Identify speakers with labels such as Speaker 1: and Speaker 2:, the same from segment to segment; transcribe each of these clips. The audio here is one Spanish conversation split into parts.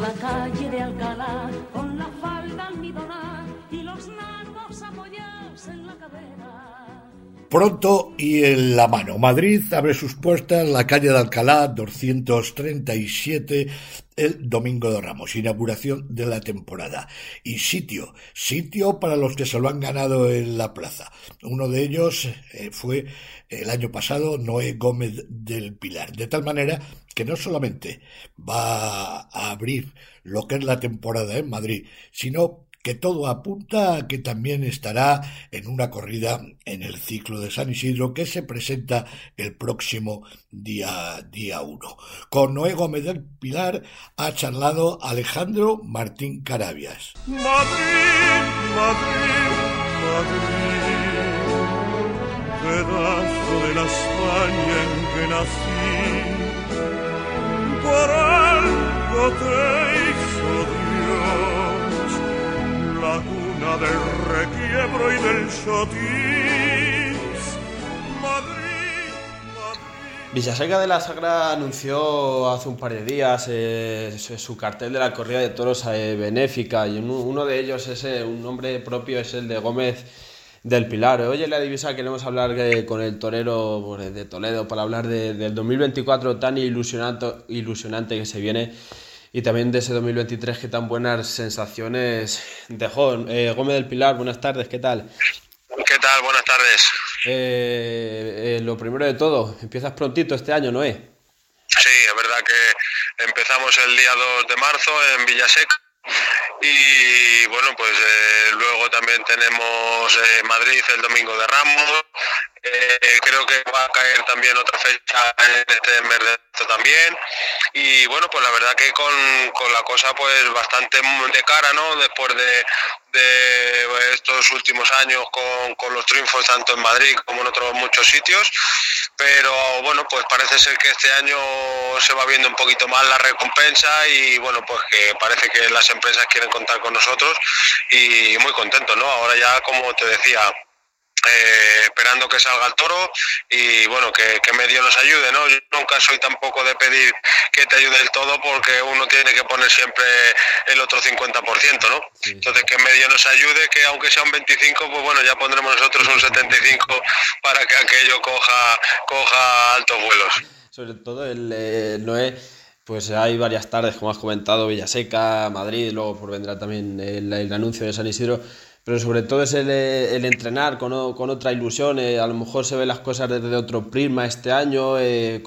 Speaker 1: la calle de Alcalá con la falda almidonada y los nacos apoyados en la cadera.
Speaker 2: Pronto y en la mano. Madrid abre sus puertas la calle de Alcalá 237 el domingo de Ramos, inauguración de la temporada. Y sitio, sitio para los que se lo han ganado en la plaza. Uno de ellos eh, fue el año pasado Noé Gómez del Pilar. De tal manera que no solamente va a abrir lo que es la temporada en Madrid, sino que todo apunta a que también estará en una corrida en el ciclo de San Isidro que se presenta el próximo día día 1. Con Noé Gómez del Pilar ha charlado Alejandro Martín Carabias.
Speaker 3: Madrid, Madrid, Madrid, pedazo de la España en que nací, por algo te hizo la del requiebro y del Madrid,
Speaker 4: Villaseca de la Sagra anunció hace un par de días eh, su cartel de la corrida de toros eh, benéfica y uno, de ellos, es, un nombre propio, es el de Gómez del Pilar. Hoy en la divisa queremos hablar eh, con el torero pues, de Toledo para hablar del 2024 tan ilusionante, ilusionante que se viene y también de ese 2023 que tan buenas sensaciones dejó. Eh, Gómez del Pilar, buenas tardes, ¿qué tal?
Speaker 5: ¿Qué tal? Buenas tardes.
Speaker 4: Eh, eh, lo primero de todo, empiezas prontito este año, ¿no es?
Speaker 5: Sí, es verdad que empezamos el día 2 de marzo en Villaseca y bueno, pues luego también tenemos Madrid el domingo de Ramos, eh, creo que va a caer también otra fecha en este mes de también. Y bueno, pues la verdad que con, con, la cosa pues bastante de cara, ¿no? Después de, de estos últimos años con, con, los triunfos tanto en Madrid como en otros muchos sitios. Pero bueno, pues parece ser que este año se va viendo un poquito más la recompensa y bueno, pues que parece que las empresas quieren contar con nosotros y muy contentos, ¿no? Ahora ya, como te decía, eh, esperando que salga el toro y bueno, que, medio nos ayude, ¿no? Yo nunca soy tampoco de pedir que te ayude el todo porque uno tiene que poner siempre el otro 50%, ¿no? Entonces que medio nos ayude, que aunque sea un 25, pues bueno, ya pondremos nosotros un 75 para que aquello coja, coja altos vuelos.
Speaker 4: Sobre todo el eh, Noé pues hay varias tardes, como has comentado, Villaseca, Madrid, luego por vendrá también el anuncio de San Isidro pero sobre todo es el, el entrenar con, con, otra ilusión, eh, a lo mejor se ven las cosas desde otro prisma este año, eh,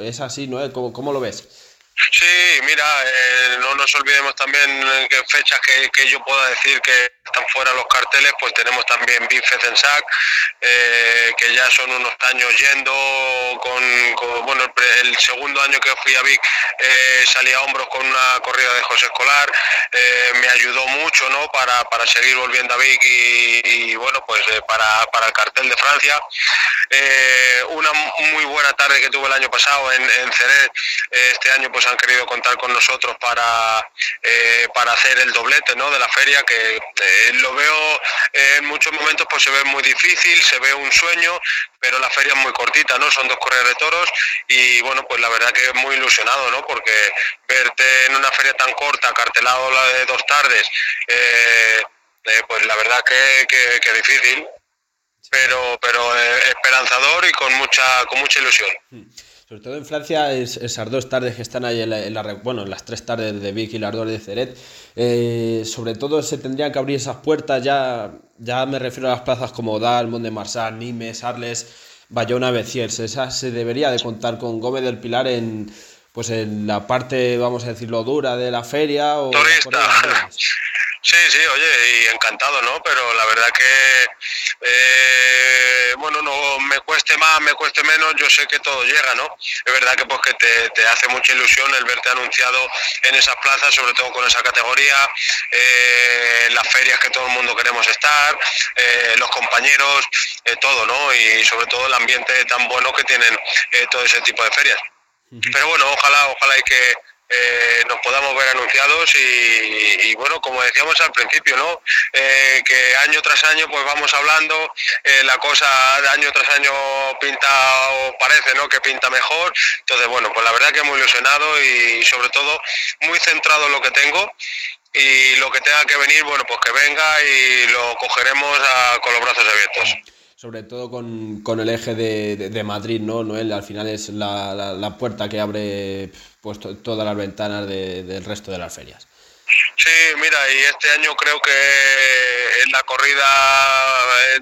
Speaker 4: es así, ¿no? ¿Cómo, ¿Cómo, lo ves?
Speaker 5: Sí, mira, eh, no nos olvidemos también que fechas que, que, yo pueda decir que están fuera los carteles, pues tenemos también Big Fezensac, eh, que ya son unos años yendo, con, bueno, el, segundo año que fui a Vic eh, salí a hombros con una corrida de José Escolar, me ayudó mucho, ¿no?, para, para seguir volviendo a Vic y, bueno, pues para, para, el cartel de Francia. una muy buena tarde que tuve el año pasado en, en este año pues han querido contar con nosotros para, eh, para hacer el doblete ¿no? de la feria, que eh, lo veo eh, en muchos momentos pues se ve muy difícil, se ve un sueño, pero la feria es muy cortita, ¿no? Son dos correas de toros y bueno, pues la verdad que muy ilusionado, ¿no? Porque verte en una feria tan corta, cartelado la de dos tardes, pues la verdad que, que, difícil, pero, pero esperanzador y con mucha, con mucha ilusión.
Speaker 4: Sobre todo en Francia, esas dos tardes que están ahí, en la, bueno, en las tres tardes de Vic y las dos de Ceret, eh, sobre todo se tendrían que abrir esas puertas, ya, ya me refiero a las plazas como Dal, Mont de Marsan, Nimes, Arles, Bayona, Beciers, esa se debería de contar con Gómez del Pilar en pues en la parte, vamos a decirlo, dura de la feria o...
Speaker 5: Sí, sí, oye, y encantado, ¿no? Pero la verdad que, eh, bueno, no me cueste más, me cueste menos, yo sé que todo llega, ¿no? Es verdad que pues que te, hace mucha ilusión el verte anunciado en esas plazas, sobre todo con esa categoría, eh, las ferias que todo el mundo queremos estar, eh, los compañeros, todo, ¿no? Y sobre todo el ambiente tan bueno que tienen todo ese tipo de ferias. Pero bueno, ojalá, ojalá y que eh, nos podamos ver anunciados y, bueno, como decíamos al principio, ¿no? Eh, que año tras año pues vamos hablando, la cosa de año tras año pinta o parece, ¿no? Que pinta mejor. Entonces, bueno, pues la verdad que muy ilusionado y sobre todo muy centrado en lo que tengo y lo que tenga que venir, bueno, pues que venga y lo cogeremos con los brazos abiertos
Speaker 4: sobre todo con, el eje de, Madrid, ¿no? Noel, al final es la, puerta que abre pues, todas las ventanas del resto de las ferias.
Speaker 5: Sí, mira, y este año creo que en la corrida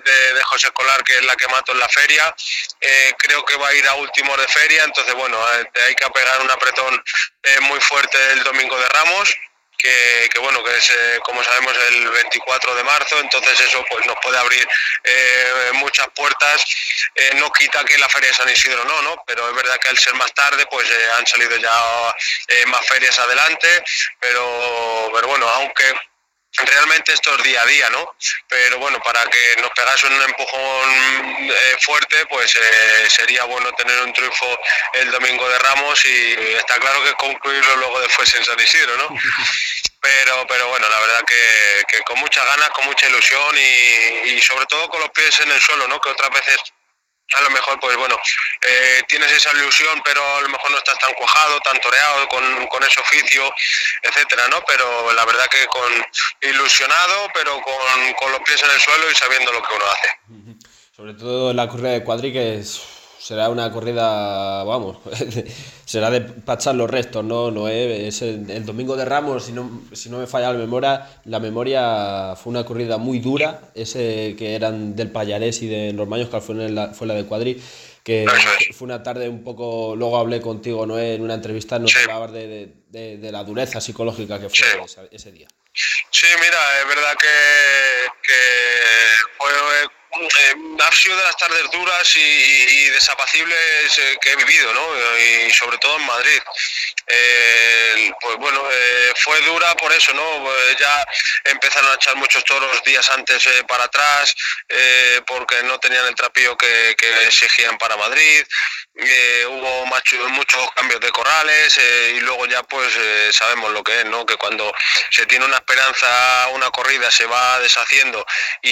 Speaker 5: de, José Escolar, que es la que mato en la feria, eh, creo que va a ir a últimos de feria, entonces bueno, eh, hay que pegar un apretón eh, muy fuerte el domingo de Ramos que, bueno, que es, eh, como sabemos, el 24 de marzo, entonces eso pues nos puede abrir eh, muchas puertas. Eh, no quita que la Feria de San Isidro no, ¿no? Pero es verdad que al ser más tarde, pues han salido ya más ferias adelante, pero, pero bueno, aunque realmente esto es día a día, ¿no? Pero bueno, para que nos pegase un empujón eh, fuerte, pues eh, sería bueno tener un triunfo el domingo de Ramos y está claro que concluirlo luego después en San Isidro, ¿no? Pero, pero bueno, la verdad que, con muchas ganas, con mucha ilusión y, y sobre todo con los pies en el suelo, ¿no? Que otras veces a lo mejor, pues bueno, eh, tienes esa ilusión, pero a lo mejor no estás tan cuajado, tan toreado con, con ese oficio, etcétera, ¿no? Pero la verdad que con ilusionado, pero con, con los pies en el suelo y sabiendo lo que uno hace.
Speaker 4: Sobre todo en la corrida de cuadri, será una corrida, vamos, será de pachar los restos, ¿no? no es el, domingo de Ramos, si no, si no me falla la memoria, la memoria fue una corrida muy dura, ese que eran del Payarés y de los Maños, que fue la, fue la de Cuadri, que fue una tarde un poco, luego hablé contigo, ¿no? En una entrevista nos hablabas de, de, la dureza psicológica que fue ese, día.
Speaker 5: Sí, mira, es verdad que, que fue eh, ha sido de las tardes duras y, desapacibles eh, que he vivido, ¿no? Y sobre todo en Madrid. Eh, pues bueno, fue dura por eso, ¿no? ya empezaron a echar muchos toros días antes para atrás, porque no tenían el trapío que, que exigían para Madrid. Hubo muchos cambios de corrales y luego ya pues sabemos lo que es, ¿no? Que cuando se tiene una esperanza, una corrida se va deshaciendo y,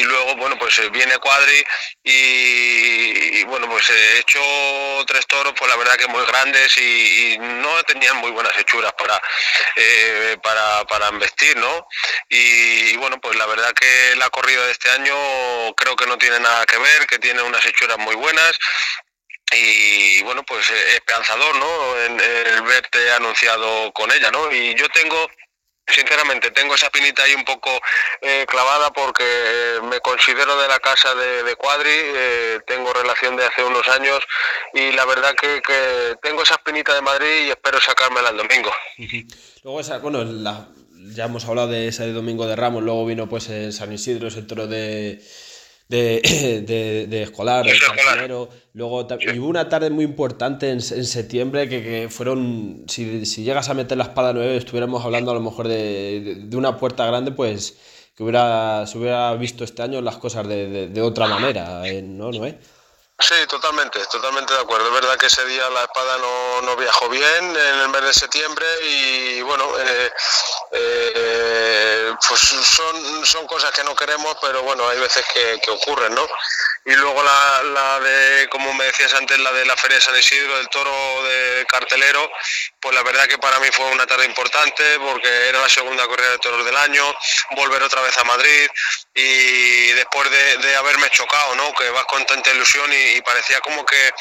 Speaker 5: y luego, bueno, pues eh, viene Cuadri y, bueno, pues he hecho tres toros, pues la verdad que muy grandes y, no tenían muy buenas hechuras para, eh, para, para investir, ¿no? Y, bueno, pues la verdad que la corrida de este año creo que no tiene nada que ver, que tiene unas hechuras muy buenas y bueno, pues eh, esperanzador, ¿no? El verte anunciado con ella, ¿no? Y yo tengo sinceramente tengo esa pinita ahí un poco eh, clavada porque eh, me considero de la casa de, de Cuadri, eh, tengo relación de hace unos años y la verdad que, tengo esa pinita de Madrid y espero sacármela el domingo.
Speaker 4: Luego esa, bueno, ya hemos hablado de ese domingo de Ramos, luego vino pues San Isidro, ese toro de de, de, escolar, de Luego y hubo una tarde muy importante en, septiembre que, fueron, si, si, llegas a meter la espada nueve, estuviéramos hablando a lo mejor de, una puerta grande, pues que hubiera, se hubiera visto este año las cosas de, otra manera, ¿eh? ¿no? ¿No?
Speaker 5: Sí, totalmente, totalmente de acuerdo. Es verdad que ese día la espada no, no viajó bien en el mes de septiembre y bueno, eh, eh, pues son, son cosas que no queremos, pero bueno, hay veces que, que ocurren, ¿no? Y luego la, la, de, como me decías antes, la de la Feria de San Isidro, del toro de cartelero, pues la verdad que para mí fue una tarde importante porque era la segunda corrida de toros del año, volver otra vez a Madrid y después de, de haberme chocado, ¿no? Que vas con tanta ilusión y, parecía como que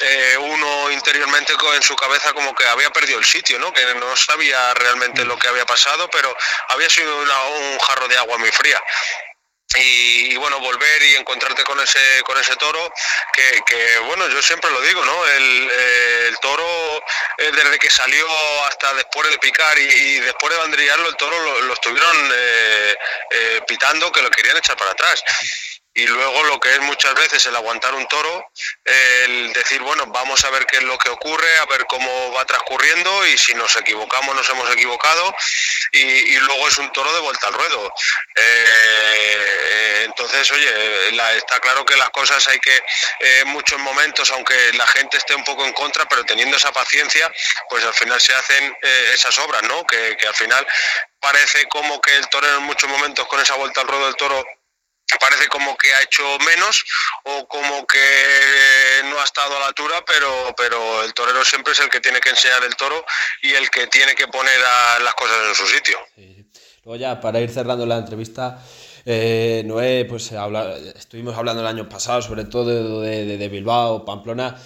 Speaker 5: eh, uno interiormente en su cabeza como que había perdido el sitio, ¿no? Que no sabía realmente lo que había pasado, pero había sido un jarro de agua muy fría. Y, bueno volver y encontrarte con ese con ese toro que, bueno yo siempre lo digo no el, el toro eh, desde que salió hasta después de picar y, después de bandrillarlo el toro lo, estuvieron eh, eh, pitando que lo querían echar para atrás y luego lo que es muchas veces el aguantar un toro, el decir, bueno, vamos a ver qué es lo que ocurre, a ver cómo va transcurriendo y si nos equivocamos, nos hemos equivocado y, luego es un toro de vuelta al ruedo. Eh, Entonces, oye, está claro que las cosas hay que, en muchos momentos, aunque la gente esté un poco en contra, pero teniendo esa paciencia, pues al final se hacen esas obras, ¿no? Que, que al final parece como que el torero en muchos momentos con esa vuelta al ruedo del toro parece como que ha hecho menos o como que no ha estado a la altura, pero, pero el torero siempre es el que tiene que enseñar el toro y el que tiene que poner las cosas en su sitio.
Speaker 4: Luego ya, para ir cerrando la entrevista, eh, Noé, pues estuvimos hablando el año pasado sobre todo de, de Bilbao, Pamplona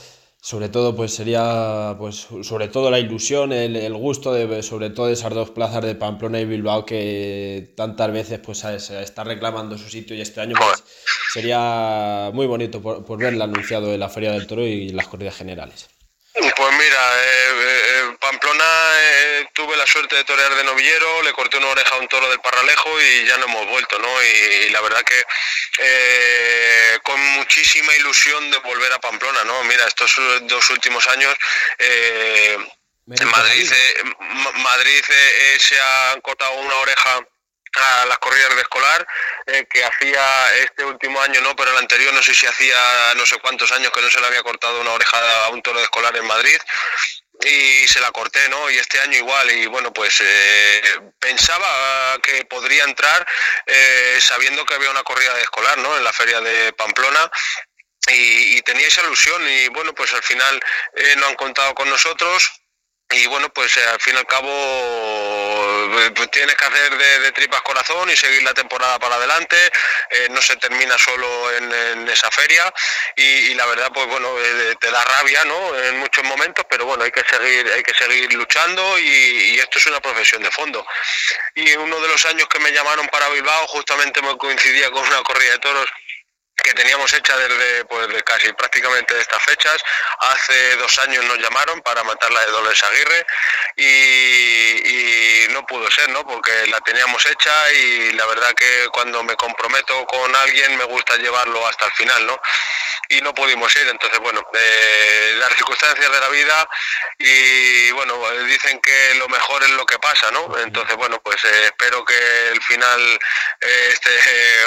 Speaker 4: sobre todo pues sería pues sobre todo la ilusión el, gusto de sobre todo esas dos plazas de Pamplona y Bilbao que tantas veces pues se está reclamando su sitio y este año pues, sería muy bonito por, por verla anunciado en la Feria del Toro y las corridas generales
Speaker 5: pues mira, eh, eh Pamplona eh, tuve la suerte de torear de novillero, le corté una oreja a un toro del Parralejo y ya no hemos vuelto, ¿no? Y, la verdad que eh, con muchísima ilusión de volver a Pamplona, ¿no? Mira, estos dos últimos años en Madrid, Madrid. se ha cortado una oreja a las corridas de escolar eh, que hacía este último año no pero el anterior no sé si hacía no sé cuántos años que no se le había cortado una oreja a un toro de escolar en Madrid y se la corté no y este año igual y bueno pues eh, pensaba que podría entrar eh, sabiendo que había una corrida de escolar no en la feria de Pamplona y, y tenía esa ilusión y bueno pues al final no han contado con nosotros y bueno, pues eh, al fin y al cabo eh, pues tienes que hacer de, tripas corazón y seguir la temporada para adelante, eh, no se termina solo en, esa feria y, la verdad pues bueno, te da rabia ¿no? en muchos momentos, pero bueno, hay que seguir, hay que seguir luchando y, y, esto es una profesión de fondo. Y uno de los años que me llamaron para Bilbao justamente me coincidía con una corrida de toros que teníamos hecha desde pues, de casi prácticamente de estas fechas. Hace dos años nos llamaron para matarla de Dolores Aguirre y, no pudo ser, ¿no? Porque la teníamos hecha y la verdad que cuando me comprometo con alguien me gusta llevarlo hasta el final, ¿no? Y no pudimos ir, entonces bueno, eh, las circunstancias de la vida y bueno, dicen que lo mejor es lo que pasa, ¿no? Entonces bueno, pues eh, espero que el final eh, este,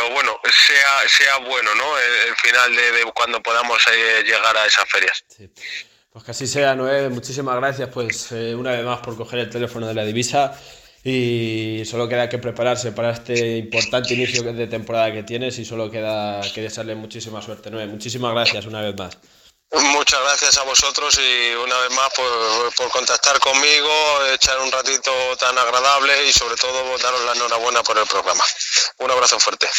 Speaker 5: o bueno, sea, sea bueno, ¿no? El, final de, cuando podamos eh, llegar a esas ferias.
Speaker 4: Pues que así sea, Noé. Muchísimas gracias, pues eh, una vez más por coger el teléfono de la divisa. Y solo queda que prepararse para este importante inicio de temporada que tienes y solo queda que desearle muchísima suerte, Noé. Muchísimas gracias una vez más.
Speaker 5: Muchas gracias a vosotros y una vez más por, por, contactar conmigo, echar un ratito tan agradable y sobre todo daros la enhorabuena por el programa. Un abrazo fuerte.